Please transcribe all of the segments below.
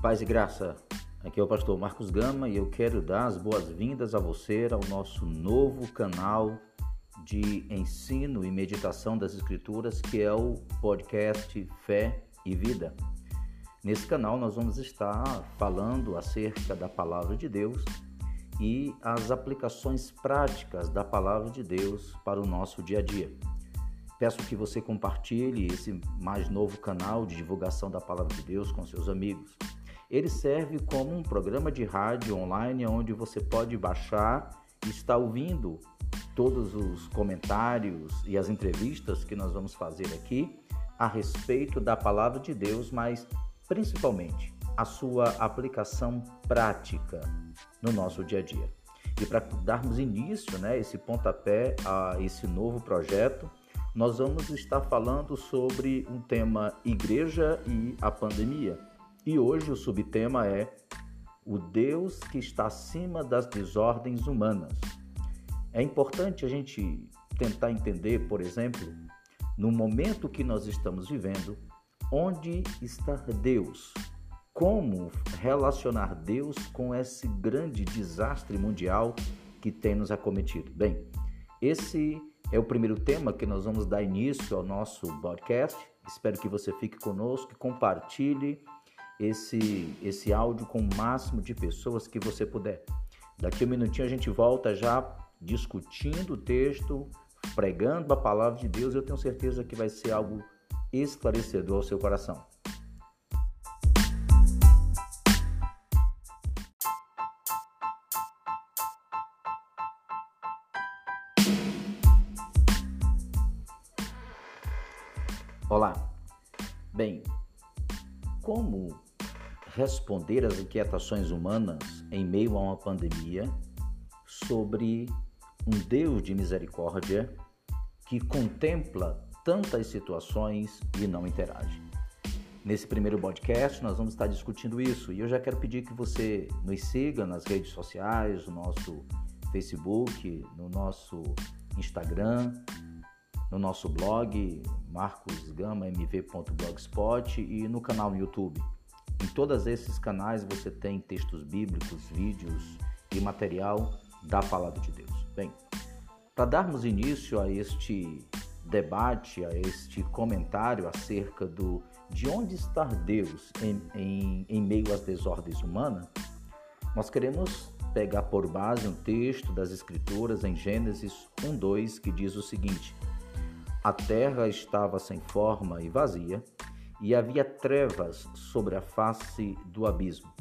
Paz e graça. Aqui é o pastor Marcos Gama e eu quero dar as boas-vindas a você ao nosso novo canal de ensino e meditação das Escrituras, que é o podcast Fé e Vida. Nesse canal nós vamos estar falando acerca da palavra de Deus e as aplicações práticas da palavra de Deus para o nosso dia a dia. Peço que você compartilhe esse mais novo canal de divulgação da palavra de Deus com seus amigos. Ele serve como um programa de rádio online onde você pode baixar e estar ouvindo todos os comentários e as entrevistas que nós vamos fazer aqui a respeito da palavra de Deus, mas principalmente a sua aplicação prática no nosso dia a dia. E para darmos início, né, esse pontapé a esse novo projeto, nós vamos estar falando sobre um tema igreja e a pandemia. E hoje o subtema é o Deus que está acima das desordens humanas. É importante a gente tentar entender, por exemplo, no momento que nós estamos vivendo, onde está Deus? Como relacionar Deus com esse grande desastre mundial que tem nos acometido? Bem, esse é o primeiro tema que nós vamos dar início ao nosso podcast. Espero que você fique conosco compartilhe esse, esse áudio com o máximo de pessoas que você puder. Daqui a um minutinho a gente volta já discutindo o texto, pregando a palavra de Deus. Eu tenho certeza que vai ser algo esclarecedor ao seu coração. Olá. Bem, como responder às inquietações humanas em meio a uma pandemia sobre um Deus de misericórdia que contempla tantas situações e não interage. Nesse primeiro podcast, nós vamos estar discutindo isso e eu já quero pedir que você nos siga nas redes sociais, no nosso Facebook, no nosso Instagram, no nosso blog marcosgamamv.blogspot e no canal no YouTube. Em todos esses canais você tem textos bíblicos, vídeos e material da palavra de Deus. Bem, para darmos início a este debate, a este comentário acerca do de onde está Deus em, em, em meio às desordens humanas, nós queremos pegar por base um texto das Escrituras em Gênesis 1:2 que diz o seguinte: A terra estava sem forma e vazia, e havia trevas sobre a face do abismo,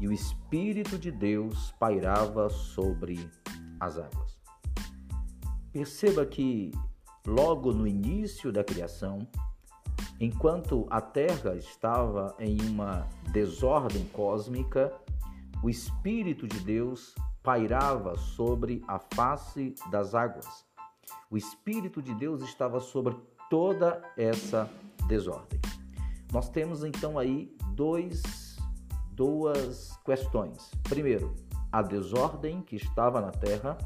e o Espírito de Deus pairava sobre as águas. Perceba que, logo no início da criação, enquanto a Terra estava em uma desordem cósmica, o Espírito de Deus pairava sobre a face das águas. O Espírito de Deus estava sobre toda essa desordem. Nós temos então aí dois, duas questões. Primeiro, a desordem que estava na terra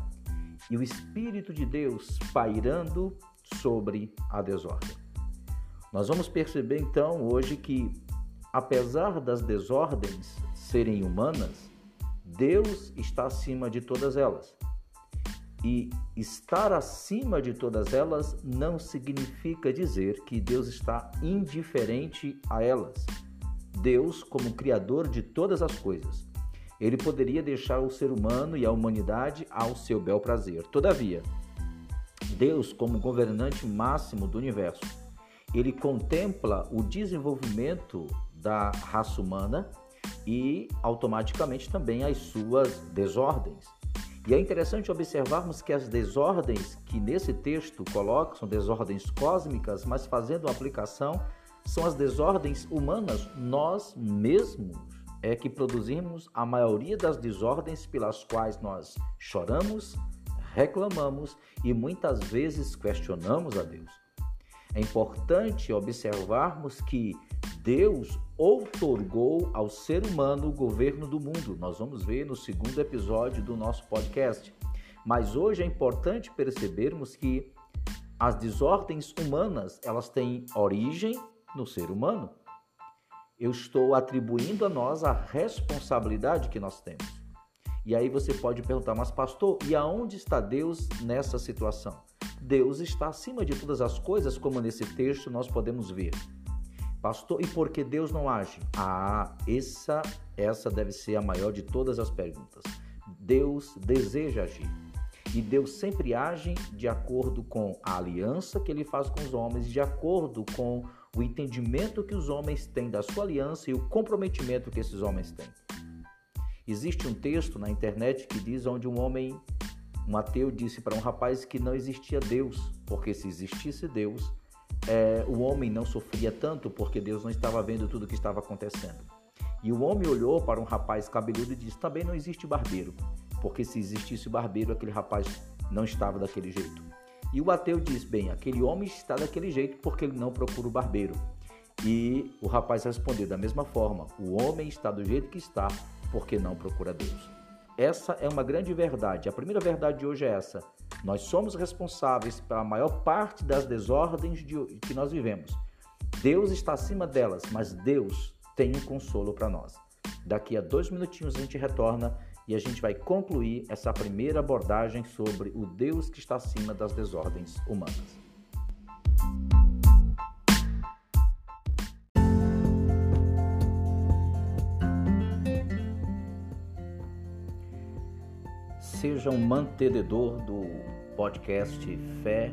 e o Espírito de Deus pairando sobre a desordem. Nós vamos perceber então hoje que, apesar das desordens serem humanas, Deus está acima de todas elas. E estar acima de todas elas não significa dizer que Deus está indiferente a elas. Deus, como Criador de todas as coisas, ele poderia deixar o ser humano e a humanidade ao seu bel prazer. Todavia, Deus, como governante máximo do universo, ele contempla o desenvolvimento da raça humana e automaticamente também as suas desordens. E é interessante observarmos que as desordens que nesse texto coloca são desordens cósmicas, mas fazendo uma aplicação, são as desordens humanas. Nós mesmos é que produzimos a maioria das desordens pelas quais nós choramos, reclamamos e muitas vezes questionamos a Deus. É importante observarmos que Deus outorgou ao ser humano o governo do mundo. Nós vamos ver no segundo episódio do nosso podcast. Mas hoje é importante percebermos que as desordens humanas, elas têm origem no ser humano. eu estou atribuindo a nós a responsabilidade que nós temos. E aí você pode perguntar, mas pastor, e aonde está Deus nessa situação? Deus está acima de todas as coisas, como nesse texto nós podemos ver. Pastor, e por que Deus não age? Ah, essa, essa deve ser a maior de todas as perguntas. Deus deseja agir. E Deus sempre age de acordo com a aliança que ele faz com os homens, de acordo com o entendimento que os homens têm da sua aliança e o comprometimento que esses homens têm. Existe um texto na internet que diz onde um homem, um ateu, disse para um rapaz que não existia Deus, porque se existisse Deus, é, o homem não sofria tanto porque Deus não estava vendo tudo o que estava acontecendo. E o homem olhou para um rapaz cabeludo e disse: também não existe barbeiro, porque se existisse barbeiro, aquele rapaz não estava daquele jeito. E o ateu diz: bem, aquele homem está daquele jeito porque ele não procura o barbeiro. E o rapaz respondeu da mesma forma: o homem está do jeito que está porque não procura Deus. Essa é uma grande verdade. A primeira verdade de hoje é essa: nós somos responsáveis pela maior parte das desordens de, que nós vivemos. Deus está acima delas, mas Deus tem um consolo para nós. Daqui a dois minutinhos a gente retorna e a gente vai concluir essa primeira abordagem sobre o Deus que está acima das desordens humanas. Seja um mantenedor do podcast Fé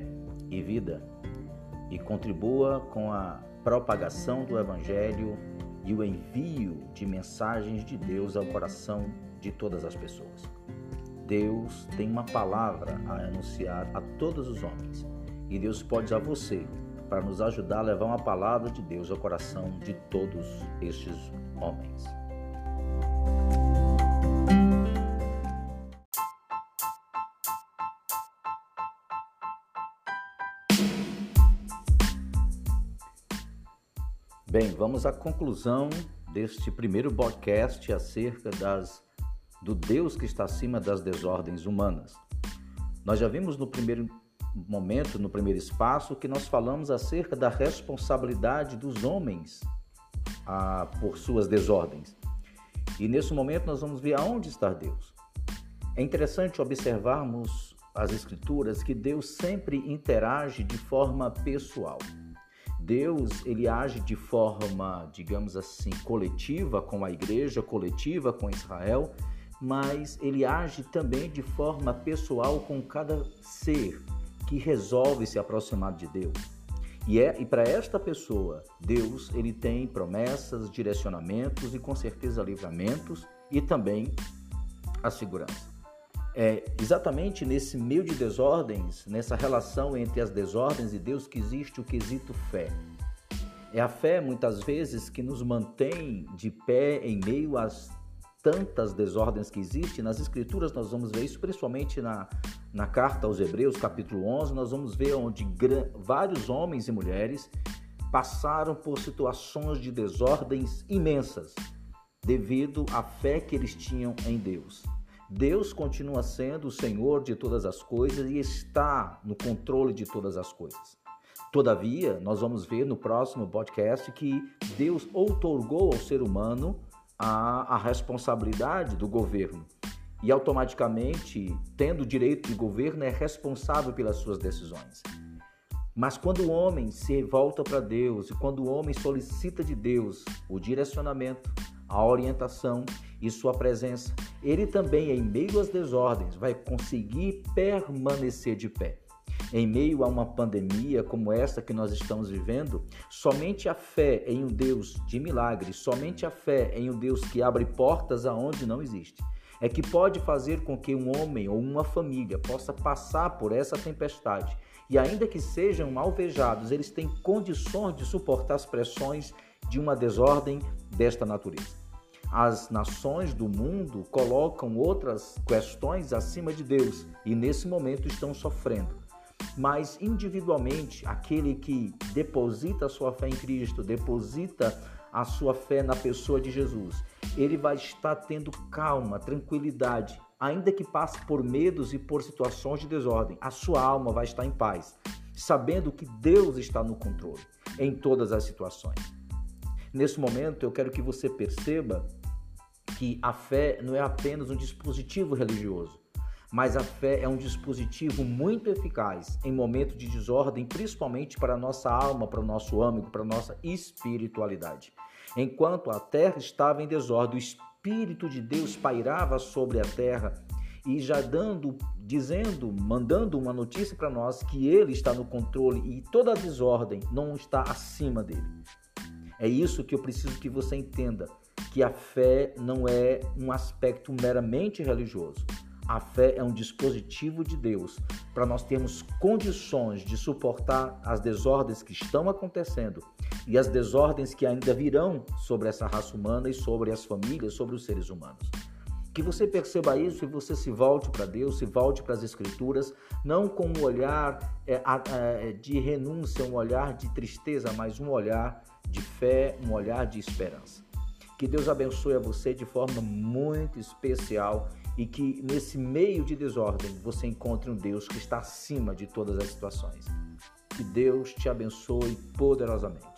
e Vida e contribua com a propagação do Evangelho e o envio de mensagens de Deus ao coração de todas as pessoas. Deus tem uma palavra a anunciar a todos os homens e Deus pode usar você para nos ajudar a levar uma palavra de Deus ao coração de todos estes homens. Bem, vamos à conclusão deste primeiro podcast acerca das do Deus que está acima das desordens humanas. Nós já vimos no primeiro momento, no primeiro espaço, que nós falamos acerca da responsabilidade dos homens ah, por suas desordens. E nesse momento nós vamos ver aonde está Deus. É interessante observarmos as Escrituras que Deus sempre interage de forma pessoal. Deus ele age de forma, digamos assim, coletiva com a igreja, coletiva com Israel, mas ele age também de forma pessoal com cada ser que resolve se aproximar de Deus. E, é, e para esta pessoa, Deus ele tem promessas, direcionamentos e com certeza livramentos e também a segurança. É exatamente nesse meio de desordens, nessa relação entre as desordens e Deus que existe o quesito fé. É a fé, muitas vezes, que nos mantém de pé em meio às tantas desordens que existem. Nas Escrituras nós vamos ver isso, principalmente na, na carta aos Hebreus, capítulo 11, nós vamos ver onde vários homens e mulheres passaram por situações de desordens imensas devido à fé que eles tinham em Deus. Deus continua sendo o Senhor de todas as coisas e está no controle de todas as coisas. Todavia, nós vamos ver no próximo podcast que Deus outorgou ao ser humano a, a responsabilidade do governo e automaticamente, tendo o direito de governo, é responsável pelas suas decisões. Mas quando o homem se volta para Deus e quando o homem solicita de Deus o direcionamento, a orientação e sua presença, ele também, em meio às desordens, vai conseguir permanecer de pé. Em meio a uma pandemia como essa que nós estamos vivendo, somente a fé em um Deus de milagres, somente a fé em um Deus que abre portas aonde não existe, é que pode fazer com que um homem ou uma família possa passar por essa tempestade e, ainda que sejam alvejados, eles têm condições de suportar as pressões de uma desordem desta natureza. As nações do mundo colocam outras questões acima de Deus e, nesse momento, estão sofrendo mas individualmente, aquele que deposita a sua fé em Cristo, deposita a sua fé na pessoa de Jesus, ele vai estar tendo calma, tranquilidade, ainda que passe por medos e por situações de desordem, a sua alma vai estar em paz, sabendo que Deus está no controle em todas as situações. Nesse momento, eu quero que você perceba que a fé não é apenas um dispositivo religioso, mas a fé é um dispositivo muito eficaz em momentos de desordem, principalmente para a nossa alma, para o nosso âmago, para a nossa espiritualidade. Enquanto a terra estava em desordem, o Espírito de Deus pairava sobre a terra e já dando, dizendo, mandando uma notícia para nós que ele está no controle e toda a desordem não está acima dele. É isso que eu preciso que você entenda, que a fé não é um aspecto meramente religioso. A fé é um dispositivo de Deus para nós termos condições de suportar as desordens que estão acontecendo e as desordens que ainda virão sobre essa raça humana e sobre as famílias, sobre os seres humanos. Que você perceba isso e você se volte para Deus, se volte para as Escrituras, não com um olhar é, é, de renúncia, um olhar de tristeza, mas um olhar de fé, um olhar de esperança. Que Deus abençoe a você de forma muito especial e que nesse meio de desordem você encontre um Deus que está acima de todas as situações. Que Deus te abençoe poderosamente.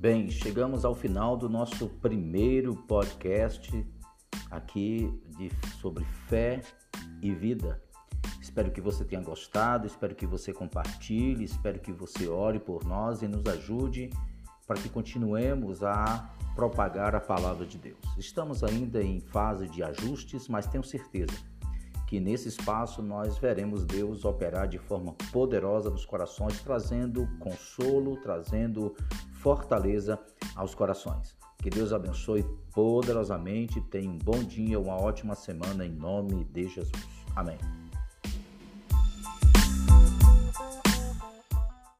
Bem, chegamos ao final do nosso primeiro podcast aqui de, sobre fé e vida. Espero que você tenha gostado, espero que você compartilhe, espero que você ore por nós e nos ajude para que continuemos a propagar a palavra de Deus. Estamos ainda em fase de ajustes, mas tenho certeza que nesse espaço nós veremos Deus operar de forma poderosa nos corações, trazendo consolo, trazendo fortaleza aos corações. Que Deus abençoe poderosamente. Tenha um bom dia, uma ótima semana em nome de Jesus. Amém.